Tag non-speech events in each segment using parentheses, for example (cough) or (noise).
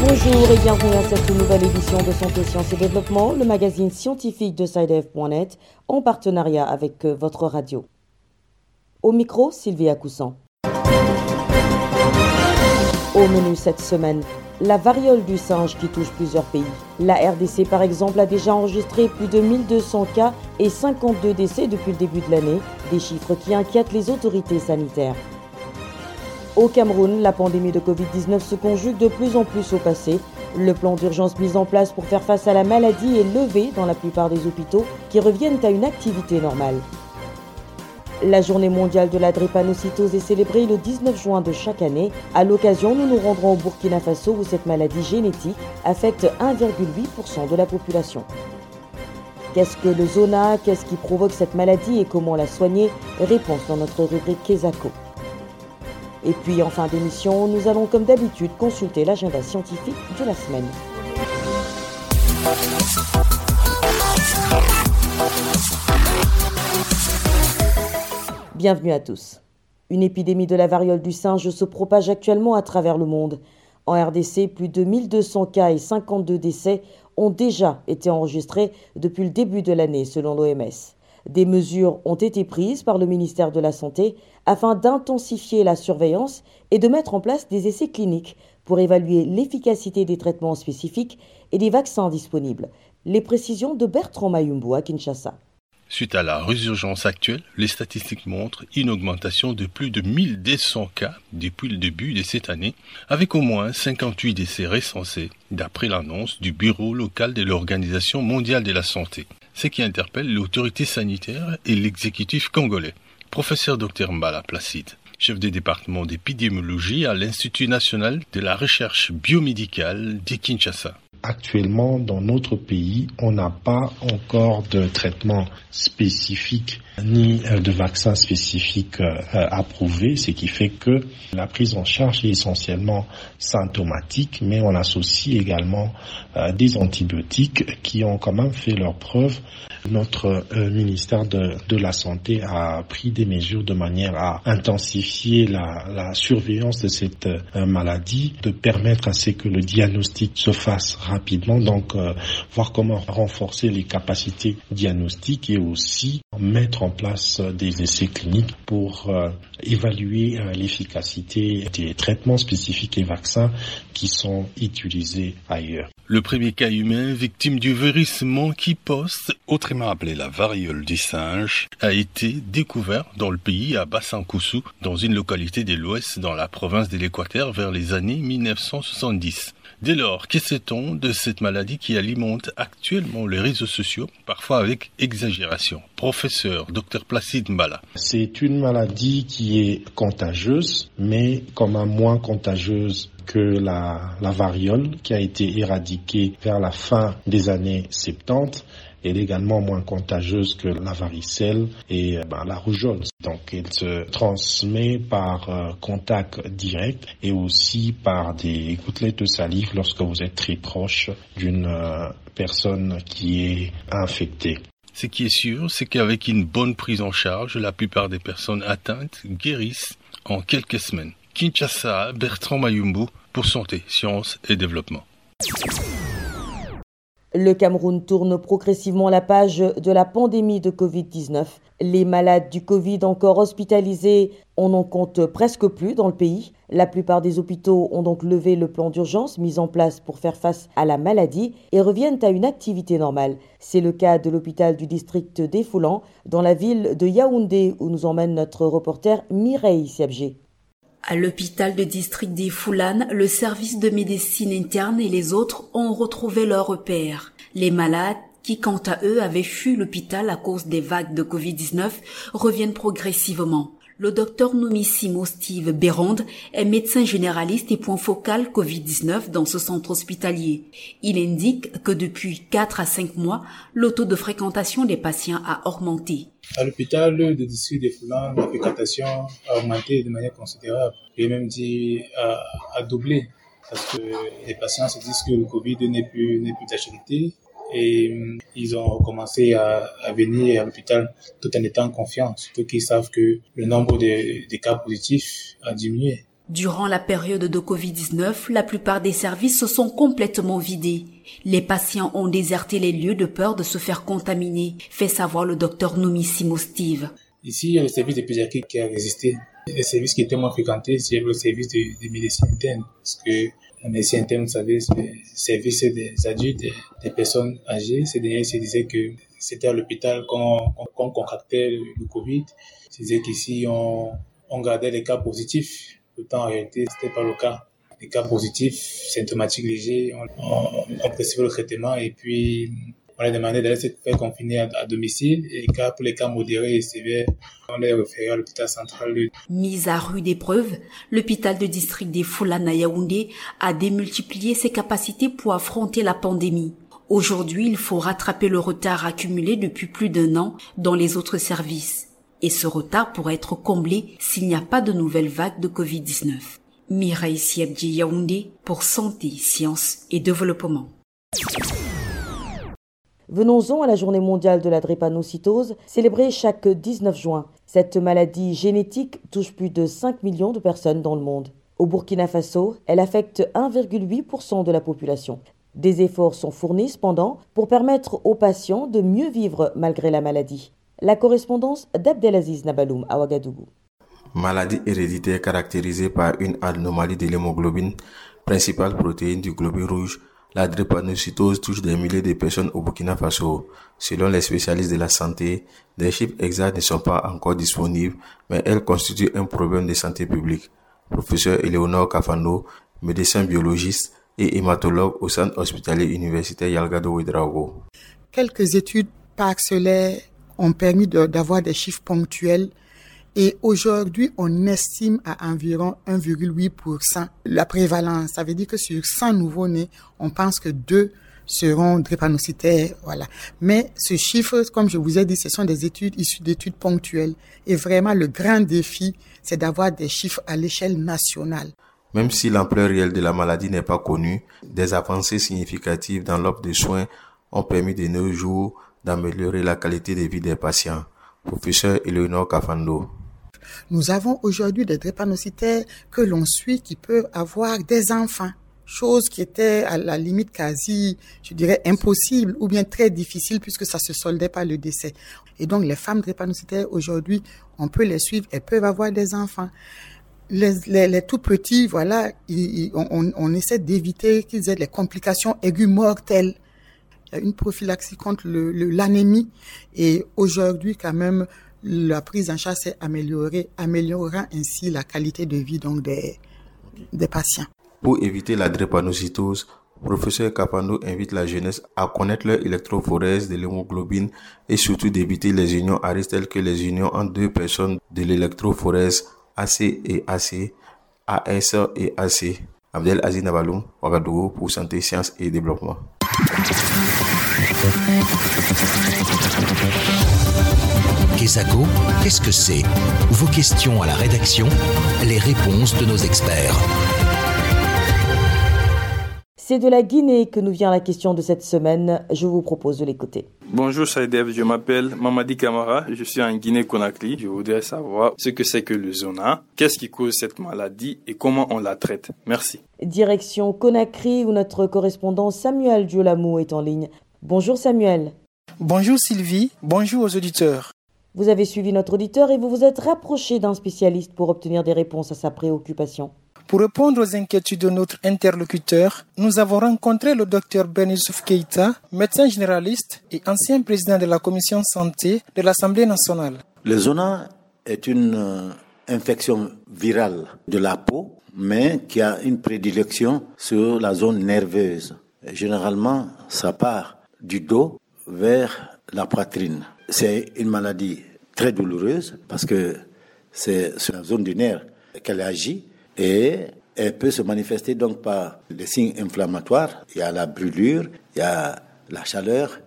Bonjour et bienvenue à cette nouvelle édition de Santé, Sciences et Développement, le magazine scientifique de SciDev.net en partenariat avec euh, votre radio. Au micro, Sylvia Coussan. Au menu cette semaine, la variole du singe qui touche plusieurs pays. La RDC, par exemple, a déjà enregistré plus de 1200 cas et 52 décès depuis le début de l'année, des chiffres qui inquiètent les autorités sanitaires. Au Cameroun, la pandémie de Covid-19 se conjugue de plus en plus au passé. Le plan d'urgence mis en place pour faire face à la maladie est levé dans la plupart des hôpitaux qui reviennent à une activité normale. La journée mondiale de la drépanocytose est célébrée le 19 juin de chaque année. À l'occasion, nous nous rendrons au Burkina Faso où cette maladie génétique affecte 1,8% de la population. Qu'est-ce que le zona? Qu'est-ce qui provoque cette maladie et comment la soigner? Réponse dans notre rubrique Kesako. Et puis en fin d'émission, nous allons comme d'habitude consulter l'agenda scientifique de la semaine. Bienvenue à tous. Une épidémie de la variole du singe se propage actuellement à travers le monde. En RDC, plus de 1200 cas et 52 décès ont déjà été enregistrés depuis le début de l'année, selon l'OMS. Des mesures ont été prises par le ministère de la Santé afin d'intensifier la surveillance et de mettre en place des essais cliniques pour évaluer l'efficacité des traitements spécifiques et des vaccins disponibles. Les précisions de Bertrand Mayumbo à Kinshasa. Suite à la résurgence actuelle, les statistiques montrent une augmentation de plus de 1200 cas depuis le début de cette année, avec au moins 58 décès recensés, d'après l'annonce du Bureau local de l'Organisation mondiale de la santé, ce qui interpelle l'autorité sanitaire et l'exécutif congolais. Professeur Dr Mbala Placide, chef du département d'épidémiologie à l'Institut national de la recherche biomédicale de Kinshasa. Actuellement, dans notre pays, on n'a pas encore de traitement spécifique ni euh, de vaccin spécifique euh, approuvé, ce qui fait que la prise en charge est essentiellement symptomatique, mais on associe également euh, des antibiotiques qui ont quand même fait leur preuve. Notre ministère de, la Santé a pris des mesures de manière à intensifier la, la surveillance de cette maladie, de permettre à ce que le diagnostic se fasse rapidement, donc voir comment renforcer les capacités diagnostiques et aussi mettre en place des essais cliniques pour euh, évaluer euh, l'efficacité des traitements spécifiques et vaccins qui sont utilisés ailleurs. Le premier cas humain victime du virus monkeypox, autrement appelé la variole du singe, a été découvert dans le pays à Bassankoussou, dans une localité de l'ouest dans la province de l'Équateur vers les années 1970. Dès lors, que sait-on de cette maladie qui alimente actuellement les réseaux sociaux, parfois avec exagération? Professeur Dr Placide Mbala. C'est une maladie qui est contagieuse, mais comme un moins contagieuse que la, la variole qui a été éradiquée vers la fin des années 70 elle est également moins contagieuse que la varicelle et euh, ben, la rougeole. Donc elle se transmet par euh, contact direct et aussi par des gouttelettes de salive lorsque vous êtes très proche d'une euh, personne qui est infectée. Ce qui est sûr, c'est qu'avec une bonne prise en charge, la plupart des personnes atteintes guérissent en quelques semaines. Kinshasa, Bertrand Mayumbu pour Santé, Sciences et Développement. Le Cameroun tourne progressivement la page de la pandémie de Covid-19. Les malades du Covid encore hospitalisés, on n'en compte presque plus dans le pays. La plupart des hôpitaux ont donc levé le plan d'urgence mis en place pour faire face à la maladie et reviennent à une activité normale. C'est le cas de l'hôpital du district d'Efoulan, dans la ville de Yaoundé, où nous emmène notre reporter Mireille Siabgé. À l'hôpital de district des Foulanes, le service de médecine interne et les autres ont retrouvé leur repère. Les malades qui, quant à eux, avaient fui l'hôpital à cause des vagues de Covid-19, reviennent progressivement. Le docteur Nomissimo Steve Béronde est médecin généraliste et point focal Covid-19 dans ce centre hospitalier. Il indique que depuis 4 à 5 mois, le taux de fréquentation des patients a augmenté. À l'hôpital de district de Foulan, la fréquentation a augmenté de manière considérable. et même dit a, doublé parce que les patients se disent que le Covid n'est plus, n'est plus d'actualité et euh, ils ont commencé à, venir à l'hôpital tout en étant confiants, surtout qu'ils savent que le nombre de, cas positifs a diminué. Durant la période de Covid-19, la plupart des services se sont complètement vidés. Les patients ont déserté les lieux de peur de se faire contaminer, fait savoir le docteur Nomissimo Steve. Ici, il y a le service de pédiatrie qui a résisté. Les services qui étaient moins fréquentés, c'est le service de, de médecine interne, parce que la médecine interne, vous savez, c'est le service des adultes, des, personnes âgées. Ces derniers se disaient que c'était à l'hôpital qu'on qu contractait le, Covid. C'est qu'ici, on, on gardait les cas positifs. Pourtant, en réalité, c'était pas le cas. Les cas positifs, symptomatiques légers, on, on, on le traitement et puis on a demandé d'aller se faire confiner à, domicile et pour les cas modérés et sévères, on est référé à l'hôpital central. Mise à rude épreuve, l'hôpital de district des Foulana Yaoundé a démultiplié ses capacités pour affronter la pandémie. Aujourd'hui, il faut rattraper le retard accumulé depuis plus d'un an dans les autres services. Et ce retard pourrait être comblé s'il n'y a pas de nouvelle vague de Covid-19. Mireille Siebdi Yaoundé pour Santé, Sciences et Développement. Venons-en à la journée mondiale de la drépanocytose, célébrée chaque 19 juin. Cette maladie génétique touche plus de 5 millions de personnes dans le monde. Au Burkina Faso, elle affecte 1,8% de la population. Des efforts sont fournis cependant pour permettre aux patients de mieux vivre malgré la maladie. La correspondance d'Abdelaziz Nabaloum à Ouagadougou. Maladie héréditaire caractérisée par une anomalie de l'hémoglobine, principale protéine du globule rouge la drépanocytose touche des milliers de personnes au Burkina Faso. Selon les spécialistes de la santé, des chiffres exacts ne sont pas encore disponibles, mais elle constitue un problème de santé publique. Professeur Eleonore Cafando, médecin biologiste et hématologue au centre hospitalier universitaire Yalgado Ouedraogo. Quelques études parcellaires ont permis d'avoir des chiffres ponctuels et aujourd'hui, on estime à environ 1,8% la prévalence. Ça veut dire que sur 100 nouveaux-nés, on pense que deux seront drépanocytaires, voilà. Mais ce chiffre, comme je vous ai dit, ce sont des études issues d'études ponctuelles. Et vraiment, le grand défi, c'est d'avoir des chiffres à l'échelle nationale. Même si l'ampleur réelle de la maladie n'est pas connue, des avancées significatives dans l'offre de soins ont permis de nos jours d'améliorer la qualité de vie des patients. Professeur Eleonore Cafando. Nous avons aujourd'hui des drépanocytaires que l'on suit qui peuvent avoir des enfants chose qui était à la limite quasi, je dirais, impossible ou bien très difficile puisque ça se soldait par le décès. Et donc les femmes drépanocytaires aujourd'hui, on peut les suivre, elles peuvent avoir des enfants. Les, les, tout petits, voilà, on, on, essaie d'éviter qu'ils aient des complications aiguës mortelles. Il y a une prophylaxie contre l'anémie le, et aujourd'hui quand même la prise en charge s'est améliorée, améliorant ainsi la qualité de vie donc des, des patients. Pour éviter la drépanocytose, professeur Capando invite la jeunesse à connaître leur électrophorèse de l'hémoglobine et surtout d'éviter les unions à risque telles que les unions entre deux personnes de l'électrophorèse AC et AC, AS et AC. Abdel Aziz Nabaloum, Ouagadougou pour Santé, Sciences et Développement. Quesaco, qu'est-ce que c'est Vos questions à la rédaction, les réponses de nos experts. C'est de la Guinée que nous vient la question de cette semaine. Je vous propose de l'écouter. Bonjour Saïdev, je m'appelle Mamadi Kamara, je suis en Guinée-Conakry. Je voudrais savoir ce que c'est que le zona, qu'est-ce qui cause cette maladie et comment on la traite? Merci. Direction Conakry où notre correspondant Samuel Diolamou est en ligne. Bonjour Samuel. Bonjour Sylvie, bonjour aux auditeurs. Vous avez suivi notre auditeur et vous vous êtes rapproché d'un spécialiste pour obtenir des réponses à sa préoccupation. Pour répondre aux inquiétudes de notre interlocuteur, nous avons rencontré le docteur Benissouf Keita, médecin généraliste et ancien président de la commission santé de l'Assemblée nationale. Le zona est une euh, infection virale de la peau, mais qui a une prédilection sur la zone nerveuse. généralement, ça part du dos vers la poitrine. C'est une maladie très douloureuse parce que c'est sur la zone du nerf qu'elle agit et elle peut se manifester donc par des signes inflammatoires. Il y a la brûlure, il y a la chaleur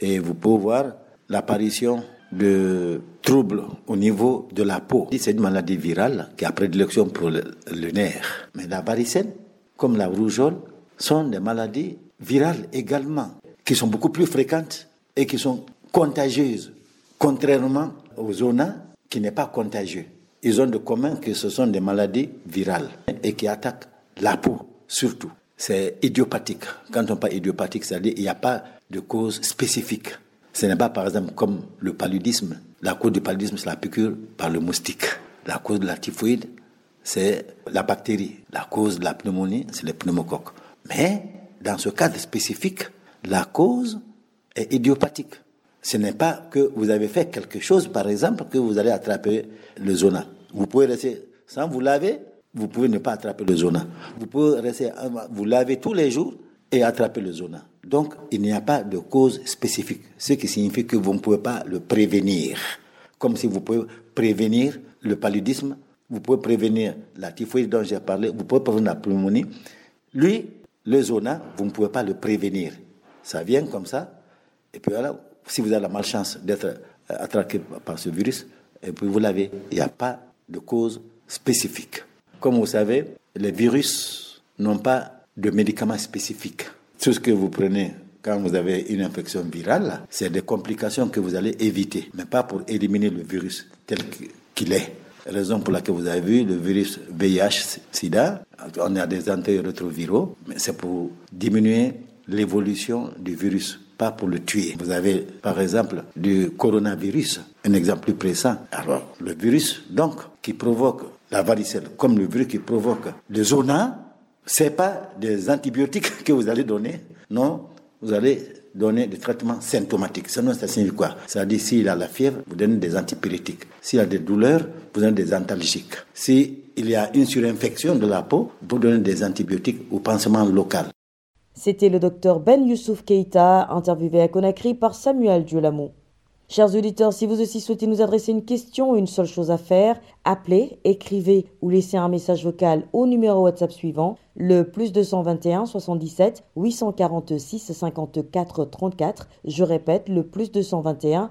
et vous pouvez voir l'apparition de troubles au niveau de la peau. C'est une maladie virale qui a prédilection pour le, nerf. Mais la varicelle, comme la rougeole, sont des maladies virales également. qui sont beaucoup plus fréquentes et qui sont contagieuses, contrairement aux zonas qui n'est pas contagieux. Ils ont de commun que ce sont des maladies virales et qui attaquent la peau surtout. C'est idiopathique. Quand on parle idiopathique, c'est-à-dire qu'il n'y a pas de cause spécifique. Ce n'est pas par exemple comme le paludisme. La cause du paludisme, c'est la piqûre par le moustique. La cause de la typhoïde, c'est la bactérie. La cause de la pneumonie, c'est le pneumocoque. Mais dans ce cadre spécifique, la cause est idiopathique. Ce n'est pas que vous avez fait quelque chose, par exemple, que vous allez attraper le zona. Vous pouvez rester sans vous laver, vous pouvez ne pas attraper le zona. Vous pouvez rester, vous laver tous les jours et attraper le zona. Donc, il n'y a pas de cause spécifique, ce qui signifie que vous ne pouvez pas le prévenir. Comme si vous pouvez prévenir le paludisme, vous pouvez prévenir la typhoïde dont j'ai parlé, vous pouvez prévenir la pneumonie. Lui, le zona, vous ne pouvez pas le prévenir. Ça vient comme ça, et puis voilà, si vous avez la malchance d'être euh, attrapé par ce virus, et puis vous l'avez, il n'y a pas de cause spécifique. Comme vous savez, les virus n'ont pas de médicaments spécifiques. Tout ce que vous prenez quand vous avez une infection virale, c'est des complications que vous allez éviter, mais pas pour éliminer le virus tel qu'il est. Raison pour laquelle vous avez vu le virus VIH-Sida, on a des antirétroviraux, mais c'est pour diminuer l'évolution du virus pas pour le tuer. Vous avez par exemple du coronavirus, un exemple plus précis. Alors, le virus, donc, qui provoque la varicelle, comme le virus qui provoque le zona, c'est pas des antibiotiques (laughs) que vous allez donner, non, vous allez donner des traitements symptomatiques. Sinon, ça signifie quoi? Ça dit s'il a la fièvre, vous donnez des antipyrétiques. S'il a des douleurs, vous donnez des antalgiques. S'il y a une surinfection de la peau, vous donnez des antibiotiques ou pansement local. C'était le docteur Ben Youssouf Keita, interviewé à Conakry par Samuel Diolamont. Chers auditeurs, si vous aussi souhaitez nous adresser une question, une seule chose à faire, appelez, écrivez ou laissez un message vocal au numéro WhatsApp suivant, le plus 221 77 846 54 34. Je répète, le plus 221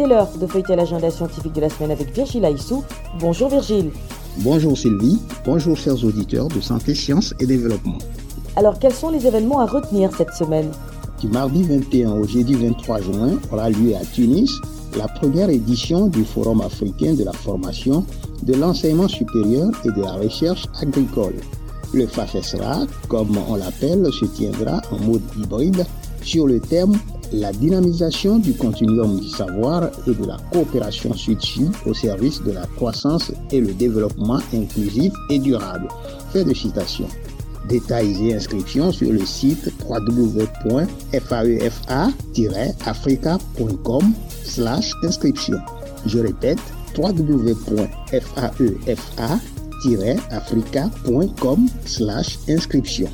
C'est l'heure de feuilleter l'agenda scientifique de la semaine avec Virgile Aissou. Bonjour Virgile. Bonjour Sylvie. Bonjour chers auditeurs de Santé, Sciences et Développement. Alors quels sont les événements à retenir cette semaine? Du mardi 21 au jeudi 23 juin aura lieu à Tunis la première édition du Forum africain de la formation, de l'enseignement supérieur et de la recherche agricole. Le FAFESRA, comme on l'appelle, se tiendra en mode hybride sur le thème la dynamisation du continuum du savoir et de la coopération sud-sud au service de la croissance et le développement inclusif et durable. Fait de citation. Détails et inscriptions sur le site www.faefa-africa.com slash inscription. Je répète, www.faefa-africa.com slash inscription.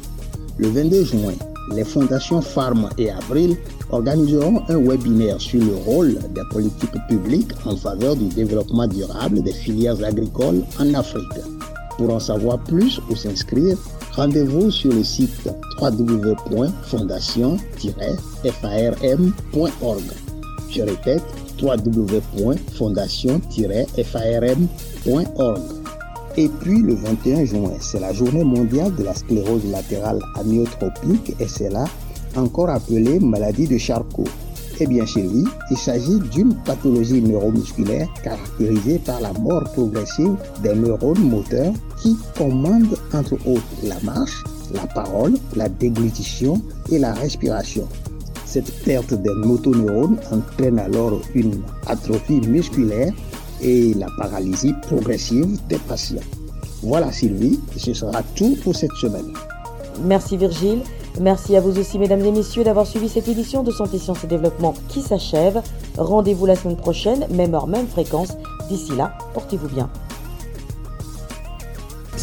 Le 22 juin, les fondations Pharma et Avril organiseront un webinaire sur le rôle des politiques publiques en faveur du développement durable des filières agricoles en Afrique. Pour en savoir plus ou s'inscrire, rendez-vous sur le site www.fondation-farm.org. Je répète, www.fondation-farm.org. Et puis le 21 juin, c'est la journée mondiale de la sclérose latérale amyotropique là encore appelée maladie de Charcot. Eh bien chez lui, il s'agit d'une pathologie neuromusculaire caractérisée par la mort progressive des neurones moteurs qui commandent entre autres la marche, la parole, la déglutition et la respiration. Cette perte des motoneurones entraîne alors une atrophie musculaire et la paralysie progressive des patients. Voilà Sylvie, ce sera tout pour cette semaine. Merci Virgile. Merci à vous aussi, mesdames et messieurs, d'avoir suivi cette édition de Santé, Sciences et Développement qui s'achève. Rendez-vous la semaine prochaine, même heure, même fréquence. D'ici là, portez-vous bien.